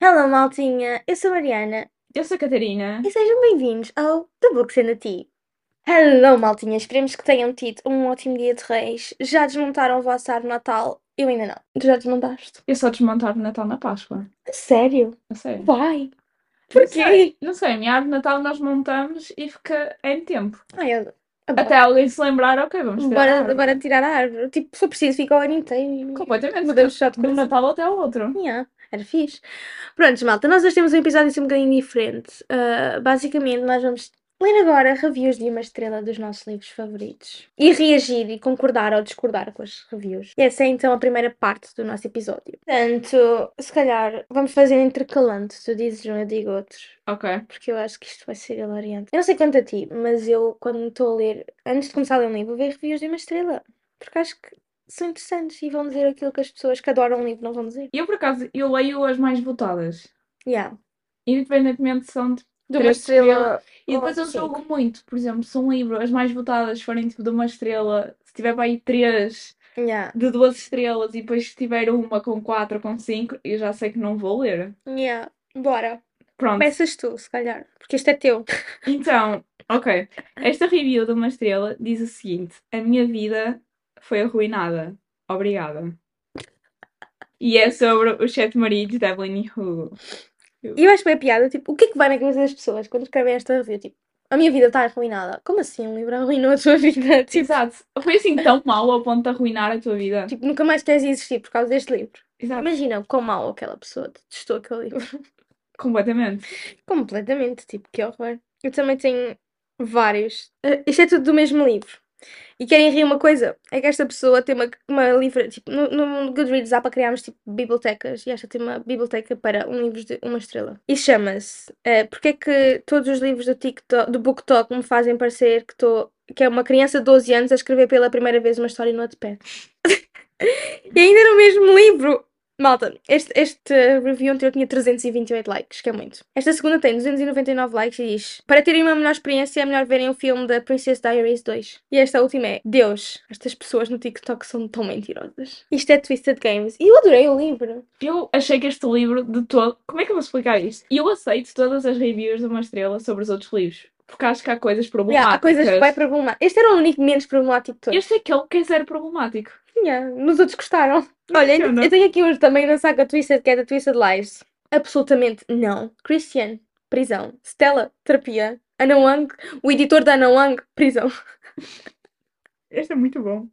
Hello, maltinha! Eu sou a Mariana Eu sou a Catarina. e sejam bem-vindos ao The Books and the Tea. Hello, maltinha! Esperemos que tenham tido um ótimo dia de reis. Já desmontaram o vosso árvore Natal? Eu ainda não. Tu já desmontaste? Eu só desmontar o Natal na Páscoa. A Sério? Não sei. Vai! Porquê? Não sei, a minha árvore de Natal nós montamos e fica em tempo. Ai, eu... Até alguém se lembrar, ok, vamos tirar a Bora, árvore. bora tirar a árvore. Tipo, se for preciso, fica o ano inteiro. Completamente. Mudamos só de um coisa. Natal até ao outro. Yeah, era fixe. Prontos, malta, nós hoje temos um episódio assim um bocadinho diferente. Ah, basicamente, nós vamos ler agora reviews de uma estrela dos nossos livros favoritos. E reagir e concordar ou discordar com as reviews. E essa é então a primeira parte do nosso episódio. Portanto, se calhar vamos fazer intercalando. Tu dizes um, eu digo outro. Ok. Porque eu acho que isto vai ser hilariante. Eu não sei quanto a ti, mas eu, quando estou a ler, antes de começar a ler um livro, vou ver reviews de uma estrela. Porque acho que são interessantes e vão dizer aquilo que as pessoas que adoram um livro não vão dizer. Eu, por acaso, eu leio as mais votadas. Yeah. Independentemente se são de... De uma estrela. E depois eu jogo muito. Por exemplo, se um livro, as mais votadas forem tipo de uma estrela, se tiver para aí três Yeah. de duas estrelas e depois se tiver uma com quatro ou com cinco, eu já sei que não vou ler. Yeah. Bora. Pronto. Começas tu, se calhar. Porque isto é teu. Então, ok. Esta review de uma estrela diz o seguinte: A minha vida foi arruinada. Obrigada. E é sobre os sete maridos de Evelyn e Hugo. E eu acho bem a piada, tipo, o que é que vai na cabeça das pessoas quando escrevem esta review? Tipo, a minha vida está arruinada. Como assim um livro arruinou a tua vida? Tipo, Exato. Foi assim tão mal ao ponto de arruinar a tua vida. tipo, nunca mais queres existir por causa deste livro. Exato. Imagina quão mal aquela pessoa testou aquele livro. Completamente. Completamente, tipo, que horror. Eu também tenho vários. Eh, isto é tudo do mesmo livro. E querem rir uma coisa? É que esta pessoa tem uma, uma livra. Tipo, no, no Goodreads há para criarmos tipo bibliotecas e esta tem uma biblioteca para um livro de uma estrela. E chama-se eh, Porque é que todos os livros do TikTok, do BookTok me fazem parecer que estou. que é uma criança de 12 anos a escrever pela primeira vez uma história no Wattpad. e ainda no mesmo livro! Malta, este, este review anterior tinha 328 likes, que é muito. Esta segunda tem 299 likes e diz: Para terem uma melhor experiência, é melhor verem o filme da Princess Diaries 2. E esta última é: Deus, estas pessoas no TikTok são tão mentirosas. Isto é Twisted Games. E eu adorei o livro. Eu achei que este livro de todo. Como é que eu vou explicar isto? Eu aceito todas as reviews de uma estrela sobre os outros livros. Porque acho que há coisas Yeah, problemáticas. há coisas que vai problemático. Este era o único menos problemático de todos. Este é aquele que é zero problemático. Yeah, nos outros gostaram. Olha, Funciona. eu tenho aqui uns também na saga Twisted, que é da Twisted Lies. Absolutamente não. Christian, prisão. Stella, terapia. Ana Wang, o editor da Ana Wang, prisão. Este é muito bom.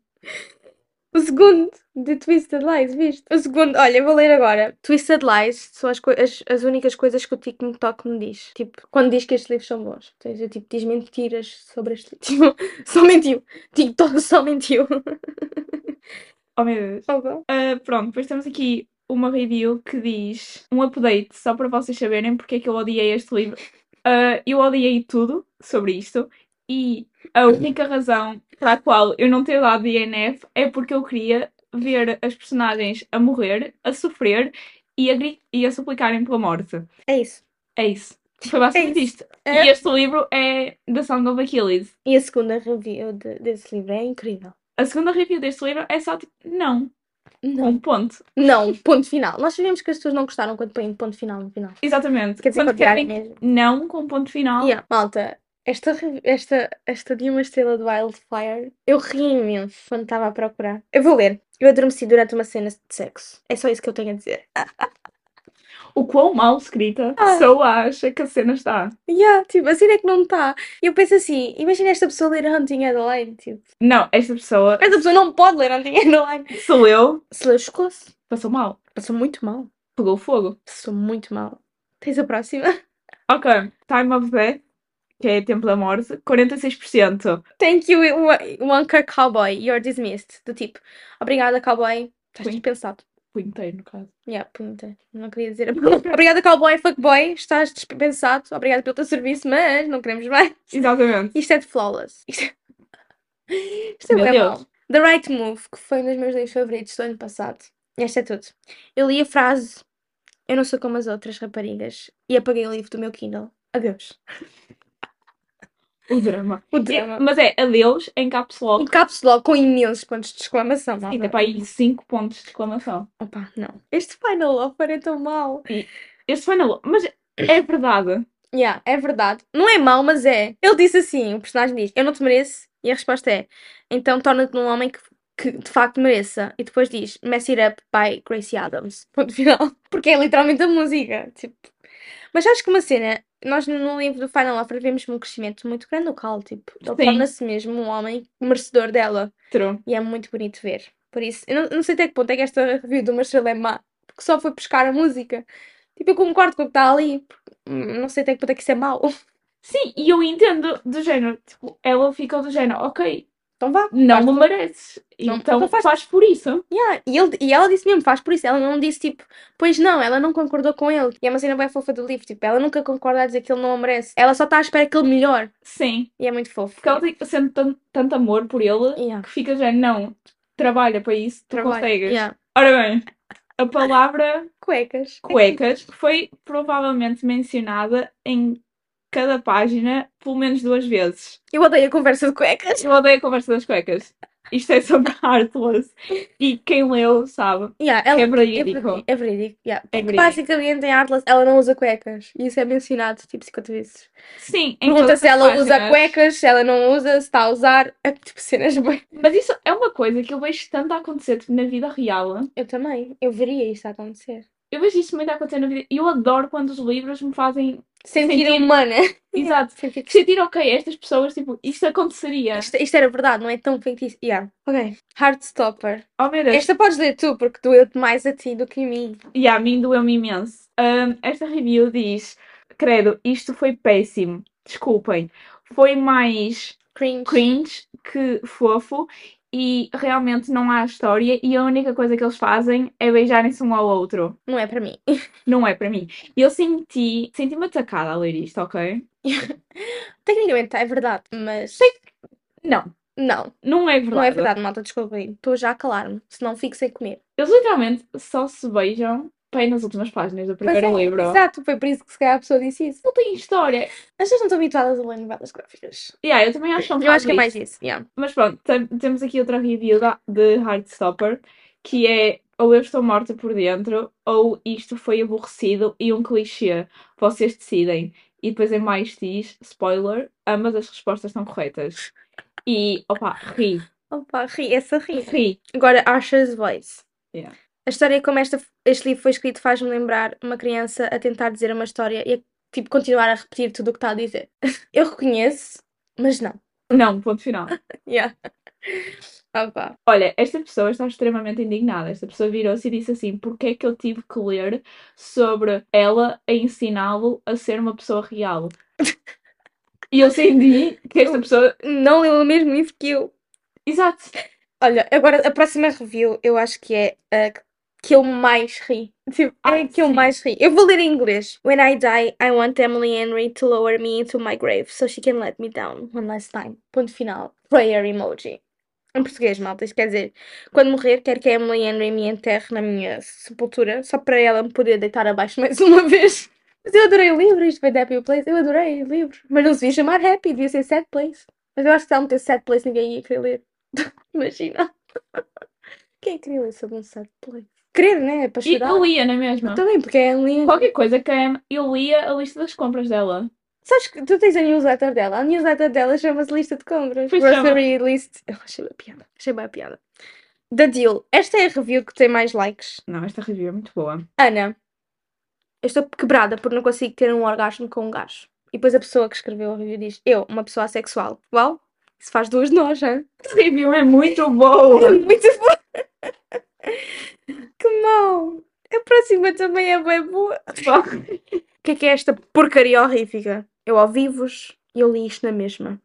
O segundo de Twisted Lies, viste? O segundo, olha, eu vou ler agora. Twisted Lies são as, as, as únicas coisas que o TikTok me diz. Tipo, quando diz que estes livros são bons. Ou seja, tipo, diz mentiras sobre este livro. Tipo, só mentiu. TikTok só mentiu. Oh meu Deus. Ah, pronto, depois temos aqui uma review que diz um update só para vocês saberem porque é que eu odiei este livro. Ah, eu odiei tudo sobre isto e a única razão para a qual eu não ter dado DNF é porque eu queria ver as personagens a morrer, a sofrer e a, e a suplicarem pela morte. É isso. É isso. Foi basicamente É isto. É. E este livro é The Song of Achilles. E a segunda review de- desse livro é incrível. A segunda review deste livro é só tipo, não, Não. um ponto. Não, ponto final. Nós sabemos que as pessoas não gostaram quando põem ponto final no final. Exatamente. Quer dizer, Quando querem mesmo. não com ponto final. Yeah. Malta, esta, esta, esta de uma estrela do Wildfire, eu ri imenso quando estava a procurar. Eu vou ler. Eu adormeci durante uma cena de sexo. É só isso que eu tenho a dizer. O quão mal escrita Ah. a pessoa acha que a cena está. Yeah, tipo, a cena é que não está. E eu penso assim, imagina esta pessoa ler Hunting Adeline, tipo. Não, esta pessoa Esta pessoa não pode ler Hunting Adeline. se leu, Se leu, chocou-se. passou mal. Passou muito mal. Pegou fogo. Passou muito mal. Tens a próxima? Ok, Time of Death, que é Tempo da Morte, 46%. Thank you, Wonka Cowboy. You're dismissed. Do tipo, obrigada, cowboy. Estás dispensado. O inteiro, no caso. Yeah, punta. Não queria dizer a palavra. Obrigada, cowboy, fuckboy. Estás dispensado. Obrigada pelo teu serviço, mas não queremos mais. Exatamente. Isto é de flawless. Isto é, Isto é Meu Deus. mau. The Right Move, que foi um dos meus livros favoritos do ano passado. Este é tudo. Eu li a frase Eu não sou como as outras raparigas e apaguei o livro do meu Kindle. Adeus. O drama. O É, drama. mas é adeus em caps Em lock. caps lock com imensos pontos de exclamação. E tem para aí 5 pontos de exclamação. Opa, não. Este Final Offer é tão mau. Este final. Mas é verdade. Yeah, é verdade. Não é mau, mas é. Ele disse assim: o personagem diz, eu não te mereço. E a resposta é, então torna-te num homem que, que de facto mereça. E depois diz, Mess It Up by Gracie Adams. Ponto final. Porque é literalmente a música. Tipo. Mas acho que uma cena, nós no livro do Final Offer vemos um crescimento muito grande no Cal. Tipo, ele torna-se mesmo um homem merecedor dela. True. E é muito bonito ver. Por isso, eu não, não sei até que ponto é que esta review de uma estrela é má. Porque só foi buscar a música. Tipo, eu concordo com o que está ali. Não sei até que ponto é que isso é mau. Sim, e eu entendo do género. Tipo, ela ficou do género, ok, Então vá. não me tu. mereces. Então então faz- faz por isso. Yeah. E, ele, e ela disse mesmo, faz por isso. Ela não disse tipo, pois não, ela não concordou com ele. E é uma cena bem fofa do livro. Tipo, ela nunca concorda a dizer que ele não a merece. Ela só está à espera que ele melhore. Sim. E é muito fofo. Porque ela tem sente tanto, tanto amor por ele Yeah. que fica já, não, trabalha para isso, tu Trabalho. consegues. Yeah. Ora bem, a palavra Cuecas. cuecas foi provavelmente mencionada em cada página pelo menos duas vezes. Eu odeio a conversa de cuecas. Eu odeio a conversa das cuecas. Isto é sobre Heartless. E quem leu sabe. Yeah, ela, É verídico. É, é verídico. Yeah. É verídico. basicamente em Atlas ela não usa cuecas. E isso é mencionado tipo 50 vezes. Sim, em Pergunta se ela usa páginas. cuecas, se ela não usa, se está a usar. É tipo cenas bem. Mas isso é uma coisa que eu vejo tanto a acontecer tipo, na vida real. Eu também. Eu veria isto a acontecer. Eu vejo isso muito a acontecer na vida. E eu adoro quando os livros me fazem Sentir Sentir- humana. Exato. Sentir ok, estas pessoas, tipo, isto aconteceria. Isto, isto era verdade, não é tão feitiço. Yeah. Ok. Heartstopper. Oh meu Deus. Esta podes ler tu, porque doeu-te mais a ti do que a mim. E a mim doeu-me imenso. Ahm, esta review diz: Credo, isto foi péssimo. Desculpem. Foi mais Cringe. cringe que fofo e realmente não há história e a única coisa que eles fazem é beijarem-se um ao outro. Não é para mim. Não é para mim. E eu senti, senti-me atacada a ler isto, ok? Tecnicamente é verdade, mas. Não, Não, não é verdade. não é verdade, malta, desculpa aí. Estou já a calar-me, senão fico sem comer. Eles literalmente só se beijam bem nas últimas páginas do primeiro é, livro. Exato, foi por isso que se calhar a pessoa disse isso. Não tem história. As pessoas não estão habituadas a ler novelas gráficas. Yeah, eu também acho que é um Eu acho que é mais isso. Yeah. Mas pronto, tem- temos aqui outra review da, de Heartstopper, que é ou eu estou morta por dentro, ou isto foi aborrecido e um clichê. Vocês decidem. E depois em mais diz, spoiler, ambas as respostas estão corretas. E, opa, ri, Opa, ri, essa ri. ri. Agora, Asher's Voice. Yeah. A história como esta, este livro foi escrito faz-me lembrar uma criança a tentar dizer uma história e a tipo, continuar a repetir tudo o que está a dizer. Eu reconheço, mas não. Não, ponto final. Yeah. Opa. Olha, esta pessoa está extremamente indignada. Esta pessoa virou-se e disse assim: Porquê é que eu tive que ler sobre ela a ensiná-lo a ser uma pessoa real? E eu senti que esta pessoa. Não leu o mesmo livro que eu. Exato. Olha, agora a próxima review eu acho que é a que eu mais ri. Tipo, é Ah, que eu sim. mais ri. Eu vou ler em inglês. When I die, I want Emily Henry to lower me into my grave so she can let me down one last time. Ponto final. Prayer emoji. Em português, malta. Isto quer dizer, quando morrer, quero que a Emily Henry me enterre na minha sepultura só para ela me poder deitar abaixo mais uma vez. Mas eu adorei o livro, isto foi The Happy Place. Eu adorei o livro. Mas não se devia chamar Happy, devia ser Sad Place. Mas eu acho que se ela metesse Sad Place, ninguém ia querer ler. Imagina. Quem é que queria ler sobre um sad place? Querer, né? Para E chorar. eu lia, não é mesmo? Também, porque é um livro. Qualquer coisa que a Em- eu lia a lista das compras dela. Sabes que tu tens a newsletter dela? A newsletter dela chama-se Lista de Compras. Pois Grocery List. Eu achei bem piada. Achei a piada. Da Deal. Esta é a review que tem mais likes. Não, esta review é muito boa. Ana. Eu estou quebrada porque não consigo ter um orgasmo com um gajo. E depois a pessoa que escreveu a review diz: Eu, uma pessoa assexual. Uau! Isso faz duas de nós, hein? Esta review é muito boa. Muito bom! Que mau! A próxima também é bem boa. O que é que é esta porcaria horrífica? Eu ouvi-vos e eu li isto na mesma.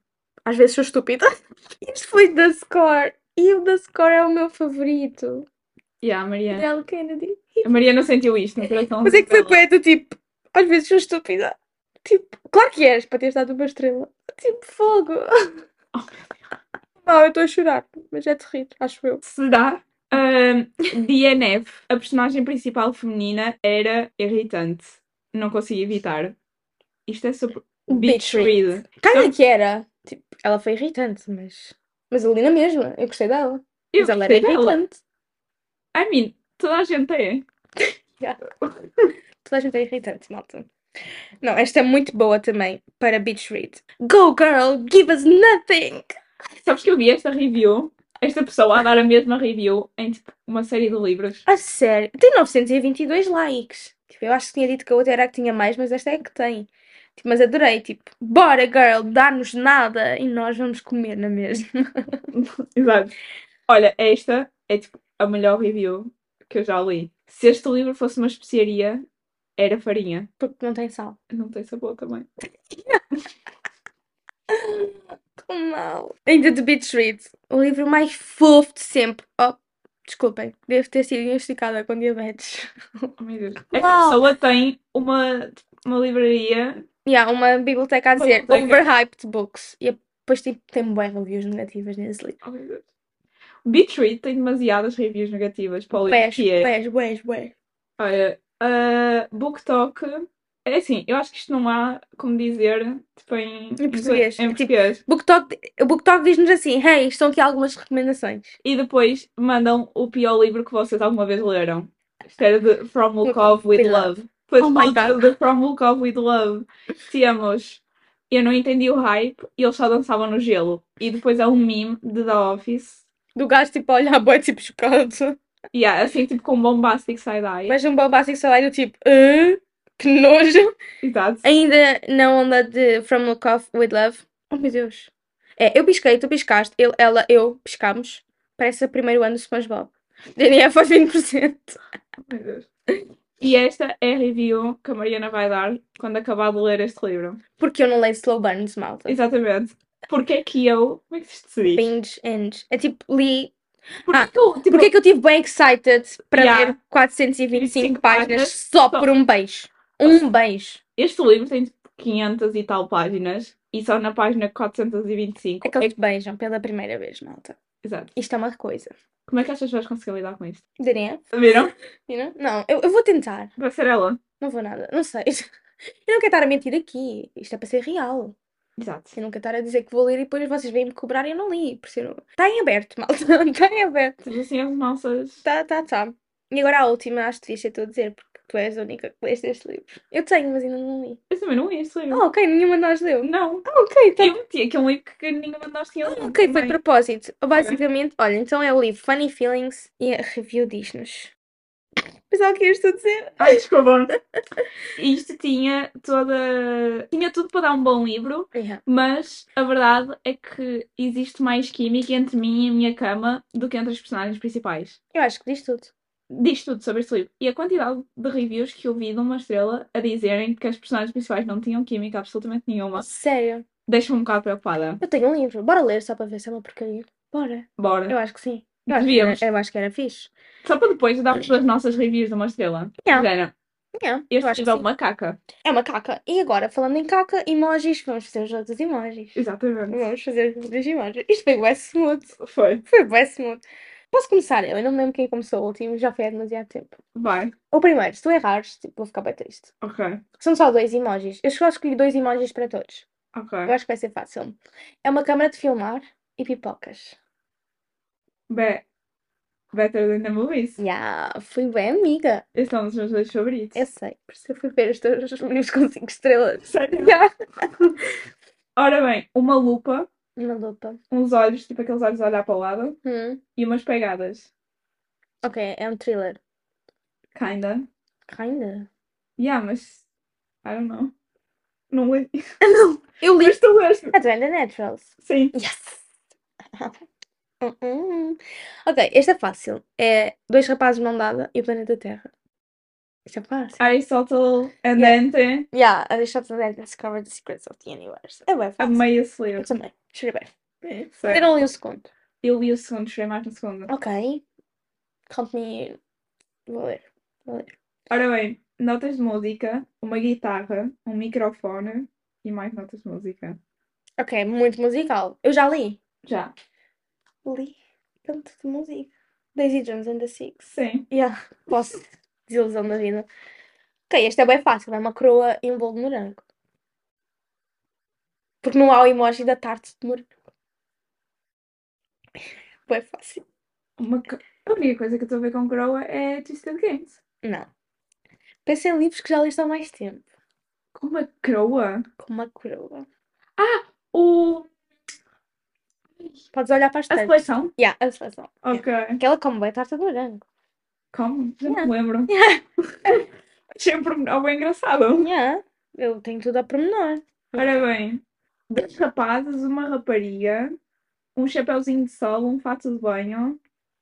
Às vezes sou estúpida. Isto foi da Score. E o da Score é o meu favorito. yeah, a Maria. Dale Kennedy. A Maria não sentiu isto. Mas é que foi poeta, tipo, às vezes sou estúpida. Tipo, claro que és, para teres dado uma estrela. Tipo, fogo. Oh, Não, eu estou a chorar, mas é de rir, acho eu. Será? Um, DNF, a personagem principal feminina, era irritante. Não consegui evitar. Isto é sobre Beach Read. Cara que era. Tipo, ela foi irritante, mas. Mas eu li na mesma, eu gostei dela. Eu mas ela era dela. irritante. I mean, toda a gente é. toda a gente é irritante, malta. Não, esta é muito boa também para Beach Read. Go girl, give us nothing! Sabes que eu vi esta review? Esta pessoa a dar a mesma review em tipo, uma série de livros. A sério, tem 922 likes. Tipo, eu acho que tinha dito que a outra era a que tinha mais, mas esta é a que tem. Tipo, mas adorei, tipo, bora girl, dá-nos nada e nós vamos comer na mesma. Exato. Olha, esta é tipo a melhor review que eu já li. Se este livro fosse uma especiaria, era farinha. Porque não tem sal. Não tem sabor também. Tão mal. Ainda de Beach Read, o livro mais fofo de sempre. Oh, desculpem, devo ter sido diagnosticada com diabetes. Oh, meu Deus. Esta Uau. pessoa tem uma, uma livraria. E há uma biblioteca a dizer Biblioteca. Overhyped Books. E depois tipo, tem bem reviews negativas nesse livro. Oh, meu Deus. Beach Read tem demasiadas reviews negativas para o livro Bués, que é. bués, bués, bués. Olha, a Book Talk. É assim, eu acho que isto não há como dizer tipo, em, Em português. Em Tipo- português. Booktalk, o Booktalk diz-nos assim: Hey, estão aqui algumas recomendações. E depois mandam o pior livro que vocês alguma vez leram. Isto era de From Lukov with With Love. Depois Oh my de From Lukov with Love. Temos. Eu não entendi o hype e eles só dançavam no gelo. E depois é um meme de The Office. Do gajo tipo a olhar boi tipo chocado. Yeah, assim tipo com bombastic side-eye. Mas um bombástico salário tipo, "Ah, que nojo. Exato. Ainda na onda de From Look Off with Love. Oh meu Deus. É, eu pisquei, tu piscaste, ele, ela, eu piscámos. Parece o primeiro ano do SpongeBob. DNF aos 20%. Meu Deus. E esta é a review que a Mariana vai dar quando acabar de ler este livro. Porque eu não leio slow burns, malta. Exatamente. Porque é que eu. Como é que isto se diz? Binge end. É tipo, li. Porque Ah, é que eu, tipo, Porque é que eu estive bem excited para Yeah. ler 425 25 páginas páginas só só. por um beijo? Um beijo. Este livro tem tipo 500 e tal páginas e só na página 425 É que eles beijam pela primeira vez, malta. Exato. Isto é uma coisa. Como é que estas pessoas conseguem lidar com isto? DNF? Viram? Know? Não, eu, eu vou tentar. Vai ser ela. Não vou nada. Não sei. Eu não quero estar a mentir aqui. Isto é para ser real. Exato. Eu não quero estar a dizer que vou ler e depois vocês vêm-me cobrar e eu não li. Por não... Está em aberto, malta. Está em aberto. Temos assim as nossas. Tá, tá, tá. E agora a última, acho que devias ser tu a dizer, porque tu és a única que leste este livro. Eu tenho, mas ainda não li. Eu também não li este livro. Ah, ok, nenhuma de nós leu. Não. Ah, ok, tá. Eu meti aqui um livro que nenhuma de nós tinha lido. Ok, foi de propósito. Basicamente, olha, então é o livro Funny Feelings e a review diz-nos. Pensava que ias tu dizer. Ai, desculpa. Isto tinha toda. Tinha tudo para dar um bom livro, Yeah. mas a verdade é que existe mais química entre mim e a minha cama do que entre os personagens principais. Eu acho que diz tudo. Diz tudo sobre este livro. E a quantidade de reviews que eu vi de uma estrela a dizerem que as personagens principais não tinham química absolutamente nenhuma Sério. deixa-me um bocado preocupada. Eu tenho um livro. Bora ler só para ver se é uma porcaria. Bora. Bora. Eu acho que sim. Eu acho que, era, eu acho que era fixe. Só para depois darmos as nossas reviews de uma estrela. Yeah. Género, Yeah, este livro é uma caca. É uma caca. E agora, falando em caca, emojis, vamos fazer os outros emojis. Exatamente. Vamos fazer os outros emojis. Isto foi o smooth. Foi. Foi bem smooth. Posso começar eu? Não me lembro quem começou o último, já foi há demasiado tempo. Vai. O primeiro, se tu errares, tipo, vou ficar bem triste. Ok. Porque são só dois emojis. Eu só escolhi dois emojis para todos. Ok. Eu acho que vai ser fácil. É uma câmara de filmar e pipocas. Be Better than the movies. Yeah, fui bem amiga. Esses são os meus dois favoritos. Eu sei, por isso eu fui ver os teus livros com 5 estrelas. Sério? Yeah. Ora bem, uma lupa, Uma lupa. uns olhos, tipo aqueles olhos a olhar para o lado, Hum. e umas pegadas. Ok, é um thriller. Kinda. Kinda. Yeah, mas. I don't know. Não li. Eu li. Mas tu leste. The Naturals. Sim. Yes! Hum, hum. Ok, este é fácil. É dois rapazes de mão dada e o planeta Terra. Isto é fácil. Aristotle and Yeah. Dante. Yeah, Aristotle and discovered the secrets of the universe. É bem fácil. Amei esse livro. Eu também. Escrever. É, Eu não li o segundo. Eu li o segundo, chorei mais no segundo. Ok. Count me. Vou ler. Vou ler. Ora bem, notas de música, uma guitarra, um microfone e mais notas de música. Ok, muito musical. Eu já li. Já. Li tanto de música. Daisy Jones and the Six. Sim. Yeah, posso. Desilusão da vida. Ok, este é bem fácil. É uma coroa e um bolo de morango. Porque não há o emoji da tarte de morango. Bem fácil. Uma... co- A única coisa que eu estou a ver com Groa é Twisted Games. Não. Pensa em livros que já leste há mais tempo. Com uma croa? Com uma coroa. O... Podes olhar para as A tantas. seleção? Yeah, a seleção. Ok. Aquela como bem tarta de morango. Como? Já Yeah. me lembro. Achei um pormenor bem engraçado. Yeah. Eu tenho tudo a pormenor. Ora bem, dois rapazes, uma rapariga, um chapeuzinho de sol, um fato de banho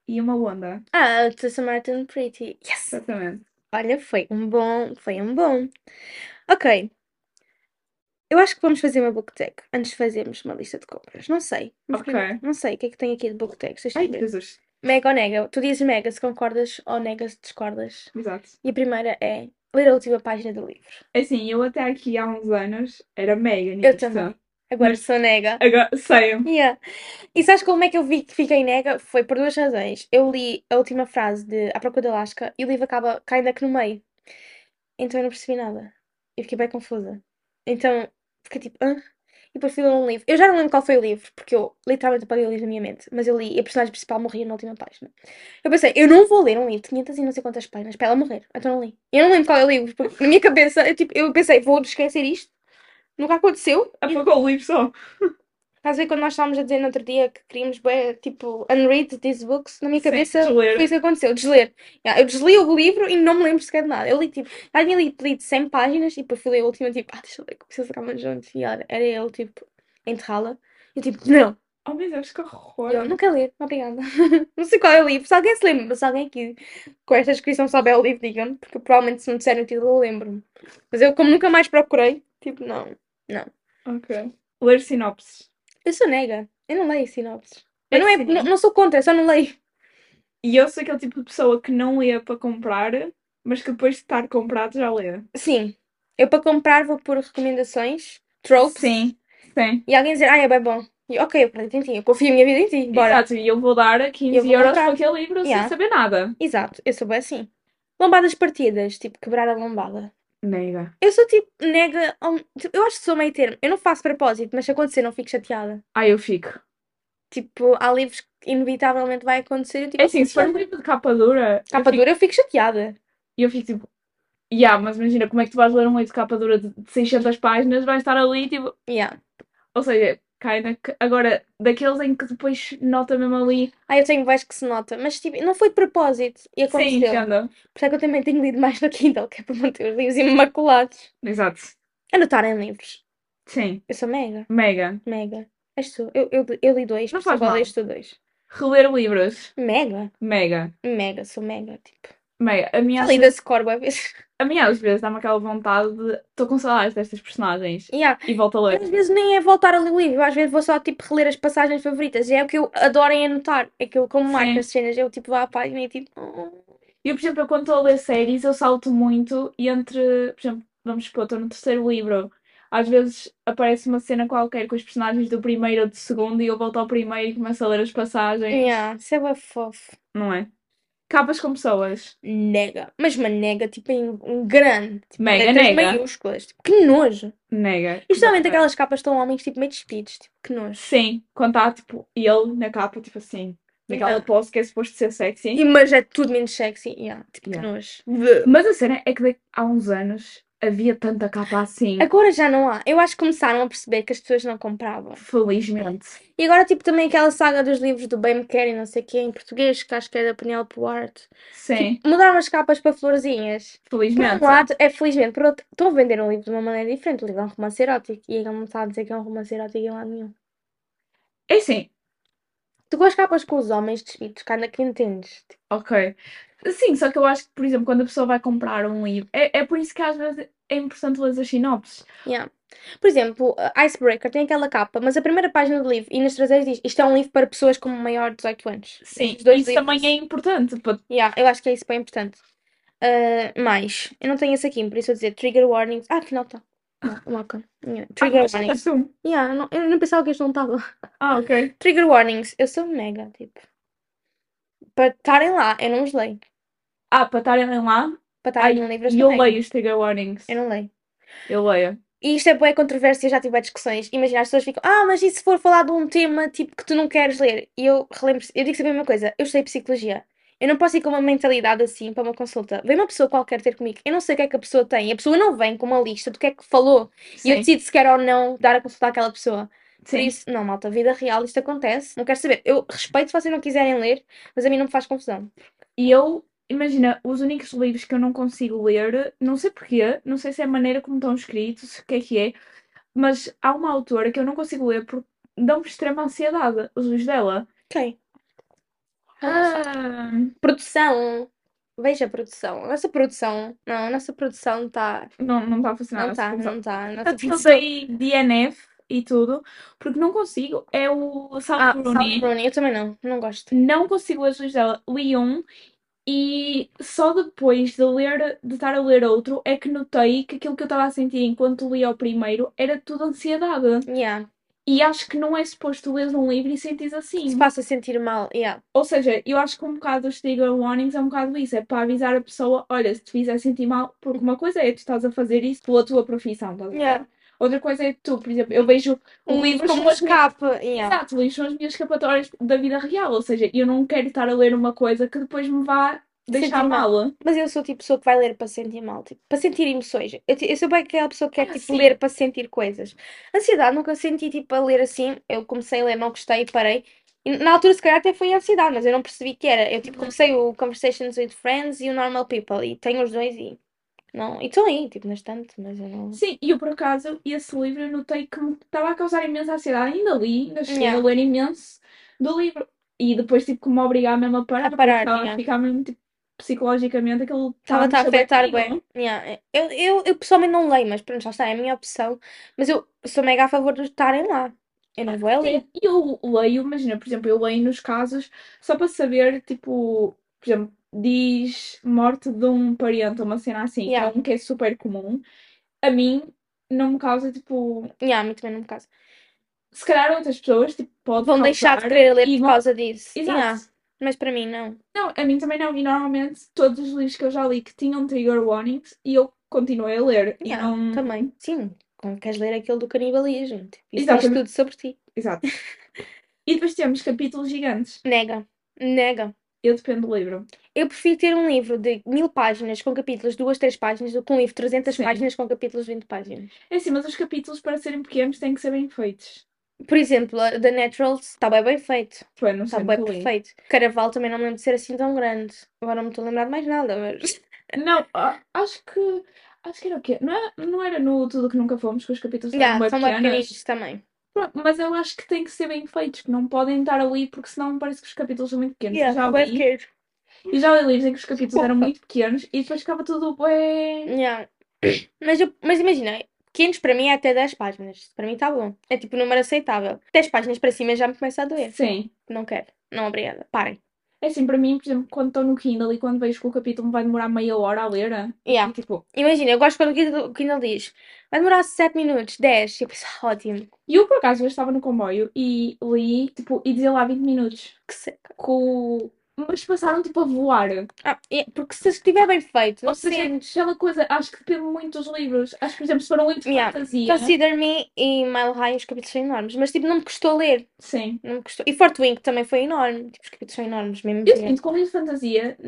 e uma onda. Ah, To Samaritan Pretty. Yes! Exatamente. Olha, foi um bom, foi um bom. Ok. Eu acho que vamos fazer uma book tag antes de fazermos uma lista de compras. Não sei. Mas Ok. primeiro, Não sei o que é que tem aqui de book. Deixa Ai, eu ver. Jesus. Mega ou nega? Tu dizes mega se concordas ou nega se discordas. Exato. E a primeira é ler a última página do livro. Assim, eu até aqui há uns anos era mega Eu nisso. também. Agora Mas- sou nega. Agora, sei. Yeah. E sabes como é que eu vi que fiquei nega? Foi por duas razões. Eu li a última frase de A Procura de Alaska e o livro acaba caindo aqui no meio. Então eu não percebi nada. Eu fiquei bem confusa. Então fiquei tipo, hã? E depois fui ler um livro. Eu já não lembro qual foi o livro, porque eu literalmente apaguei o livro na minha mente. Mas eu li e a personagem principal morria na última página. Eu pensei, eu não vou ler um livro de 500 e não sei quantas páginas para ela morrer. Então não li. Eu não lembro qual é o livro, porque na minha cabeça, eu, tipo, eu pensei, vou esquecer isto. Nunca aconteceu. E Apagou o livro só. Estás a ver quando nós estávamos a dizer no outro dia que queríamos bué, tipo, unread these books? Na minha Sim, cabeça desler. foi isso que aconteceu, desler. Yeah, eu desli o livro e não me lembro sequer de nada. Eu li, tipo, já tinha lido, lido 100 páginas e depois fui ler a última, tipo, ah, deixa eu ler que preciso ficar juntos. E era, era ele, tipo, enterrá-la. E eu, tipo, não, Oh meu Deus, que horror. eu não quero ler, obrigada. não sei qual é o livro. Se alguém se lembra, se alguém aqui com esta descrição souber o livro, diga-me, porque provavelmente se me disserem o título eu lembro-me. Mas eu, como nunca mais procurei, tipo, não. Ok. Ler sinopses. Eu sou nega, eu não leio sinopses. Eu É não, é, não, não sou contra, eu só não leio. E eu sou aquele tipo de pessoa que não lê para comprar, mas que depois de estar comprado já lê. Sim. Eu para comprar vou por recomendações, tropes, Sim, sim. e alguém dizer, ah, é bem bom. E ok, eu acredito em ti, eu confio a minha vida em ti, bora. Exato, e eu vou dar 15 Eu vou euros por aquele livro Yeah. sem saber nada. Exato, eu sou bem assim. Lombadas partidas, tipo, quebrar a lombada. Nega. Eu sou tipo, nega, tipo, eu acho que sou meio termo. Eu não faço propósito, mas se acontecer não fico chateada. Ah, eu fico. Tipo, há livros que inevitavelmente vai acontecer, eu tipo, É assim, se for um livro de capa dura, eu capa fico- dura eu fico chateada. E eu fico tipo, yeah, mas imagina como é que tu vais ler um livro de capa dura de 600 páginas, vais estar ali tipo, Yeah. ou seja, kinda, agora, daqueles em que depois nota mesmo ali, Ah, eu tenho voz que se nota, mas tipo, não foi de propósito. E sim, aconteceu. entenda. Por isso é que eu também tenho lido mais no Kindle, que é para manter os livros imaculados. Exato. Anotar em livros. Sim, Eu sou mega, mega. mega. És tu. Eu, eu, eu li dois, Não faz mal. lês tu dois. Reler livros, Mega, mega. mega, sou mega, tipo. Mega. A minha, li da Score vezes. a às vezes dá-me aquela vontade de estou com saudades destas personagens Yeah. e volto a ler. Às vezes nem é voltar a ler o livro, às vezes vou só tipo reler as passagens favoritas. E é o que eu adoro em anotar. É que eu como marco Sim. as cenas, eu tipo vou à página e tipo. "Oh". Eu, por exemplo, eu quando estou a ler séries, eu salto muito e entre, por exemplo, vamos supor, estou no terceiro livro, às vezes aparece uma cena qualquer com os personagens do primeiro ou do segundo e eu volto ao primeiro e começo a ler as passagens, Yeah, isso é bué fofo. não é? Capas com pessoas. Nega. Mas uma nega tipo em um grande. Tipo, Mega letras nega. maiúsculas. Tipo, que nojo. Nega. Justamente aquelas capas tão homens tipo meio despidos. Tipo, que nojo. Sim, quando está tipo ele na capa, tipo assim, naquela Yeah. pose que é suposto ser sexy. E, mas é tudo menos sexy. Yeah, tipo, Yeah. que nojo. Mas a cena é que há uns anos havia tanta capa assim, Agora já não há. Eu acho que começaram a perceber que as pessoas não compravam. felizmente. E agora, tipo, também aquela saga dos livros do Ben McCarry, não sei o que, em português, que acho que é da Penelope Ward. Sim, Mudaram as capas para florzinhas. Por felizmente. um lado, é felizmente. Por outro, estão a vender um livro de uma maneira diferente. O livro é um romance erótico. E ele não está a dizer que é um romance erótico em lado nenhum. É assim, Tu com as capas com os homens despidos, que anda que entendes. Tipo, Ok. Sim, só que eu acho que, por exemplo, quando a pessoa vai comprar um livro, é, é por isso que às vezes é importante ler as sinopses. yeah. Por exemplo, Icebreaker tem aquela capa, mas a primeira página do livro e nas traseiras diz isto é um livro para pessoas com maior de 18 anos. Sim, Estes dois isso livros- também é importante. Para... Yeah, eu acho que é isso bem importante. Ah, mais, eu não tenho esse aqui, por isso eu dizer trigger warnings. Ah, afinal está. Loca. Yeah. Trigger Ah, warnings. Yeah, não, eu não pensava que este não estava. Ah, ok. Trigger warnings, eu sou mega, tipo. Para estarem lá, eu não os leio. Ah, para estarem lá, Para estarem Ai, no livro, eu e eu leio os trigger warnings. Eu não leio. Eu leio. E isto é boa controvérsia, já tive discussões. Imagina, as pessoas ficam, ah, mas e se for falar de um tema tipo que tu não queres ler? E eu relembro, eu digo sempre a mesma coisa, eu estudei psicologia. Eu não posso ir com uma mentalidade assim para uma consulta. Vem uma pessoa qualquer ter comigo. Eu não sei o que é que a pessoa tem. A pessoa não vem com uma lista do que é que falou. E eu Sim, decido se quer ou não dar a consulta àquela pessoa. Sim. isso, não, malta, vida real, isto acontece. Não quero saber. Eu respeito se vocês não quiserem ler, mas a mim não me faz confusão. E eu, imagina, os únicos livros que eu não consigo ler, não sei porquê, não sei se é a maneira como estão escritos, o que é que é, mas há uma autora que eu não consigo ler porque dão-me extrema ansiedade, os livros dela. Ok. Ah, Produção. Veja a produção. A nossa produção. Não, a nossa produção está. não não está a funcionar. Não está, não está. A nossa Tanto que eu produção. dei DNF e tudo, porque não consigo. É o Sal Ah. Sally Rooney, eu também não. Não gosto. Não consigo ler os livros dela. Li um e só depois de ler, de estar a ler outro, é que notei que aquilo que eu estava a sentir enquanto lia o primeiro era tudo ansiedade. Yeah. E acho que não é suposto ler um livro e sentires Se assim. passa a sentir mal. Yeah. Ou seja, eu acho que um bocado os trigger warnings é um bocado isso, é para avisar a pessoa, olha, se te fizer sentir mal, porque uma coisa é tu estás a fazer isso pela tua profissão, estás a ver? Yeah. Outra coisa é tu, por exemplo, eu vejo Um livro livros como um minhas- escape. Yeah. Exato, livros são as minhas escapatórias da vida real, ou seja, eu não quero estar a ler uma coisa que depois me vá deixar mal. mal. Mas eu sou tipo pessoa que vai ler para sentir mal, tipo, para sentir emoções. Eu, eu sou bem aquela pessoa que quer Ah, tipo, sim. ler para sentir coisas. Ansiedade nunca senti tipo a ler assim. Eu comecei a ler, não gostei e parei. E na altura, se calhar, até foi ansiedade, mas eu não percebi que era. Eu tipo comecei o Conversations with Friends e o Normal People e tenho os dois e não. E estão aí, tipo, na estante, mas eu não. Sim, e eu por acaso, esse livro eu notei que me estava a causar imensa ansiedade. Ainda li, ainda cheguei Yeah. a ler imenso do livro. E depois que me obrigar mesmo a parar, A porque parar, a yeah. ficar mesmo tipo, psicologicamente aquilo a estava mexer afetar bem. Yeah. Eu, eu, eu pessoalmente não leio, mas pronto, já está, é a minha opção. Mas eu sou mega a favor de estarem lá. Eu não vou é ler. Eu leio, imagina, por exemplo, eu leio nos casos só para saber, tipo, por exemplo, diz morte de um parente, uma cena assim, que é Yeah. um que é super comum. A mim não me causa, tipo, Yeah, a mim também não me casa. se calhar outras pessoas, tipo, pode Vão deixar de querer ler e por vão- causa disso. Exato. Yeah. Mas para mim, não. Não, a mim também não. E normalmente todos os livros que eu já li que tinham trigger warnings e eu continuei a ler. E Yeah, não... Também. Sim, como queres ler aquele do canibalismo? Tipo, isso diz tudo sobre ti. Exato. E depois temos capítulos gigantes. Nega. Nega. Eu dependo do livro. Eu prefiro ter um livro de mil páginas com capítulos, duas, três páginas, do que um livro de 300 Sim. páginas com capítulos de 20 páginas. É assim, mas os capítulos para serem pequenos têm que ser bem feitos. Por exemplo, a The Naturals está bem bem feito. Foi, não Está bem perfeito. Caraval também não me lembro de ser assim tão grande. Agora não me estou a lembrar de mais nada, mas. Não, acho que. Acho que era o quê? Não, é, não era no Tudo Que Nunca Fomos que os capítulos estavam bem são pequenos? também. Mas eu acho que têm que ser bem feitos, que não podem estar ali porque senão parece que os capítulos são muito pequenos. Eu já li, e já li livros em que os capítulos eram Opa. muito pequenos e depois ficava tudo bem. Yeah. Mas, eu, mas imagina, 500 para mim é até 10 páginas. Para mim está bom. É tipo um número aceitável. 10 páginas para cima já me começa a doer. Sim. Não quero. Não, obrigada. Parem. É assim, para mim, por exemplo, quando estou no Kindle e quando vejo que o capítulo me vai demorar meia hora a ler, Yeah. e, tipo, Imagina, eu gosto quando o Kindle, o Kindle diz vai demorar 7 minutos, 10. E eu penso, "Ah, ótimo. E eu, por acaso, hoje estava no comboio e li, tipo, e dizia lá 20 minutos. Que seca. Com... Mas passaram, tipo, a voar. Ah, é, porque se estiver bem feito, Ou seja, sentes. aquela coisa, acho que depende muito dos livros. Acho que, por exemplo, se for um livro de Yeah. fantasia... Consider Me e Mile High, os capítulos são enormes. Mas tipo, não me custou ler. Sim. Não me custou. E Fort Wing também foi enorme. Tipo, os capítulos são enormes mesmo. Eu sinto um livro de fantasia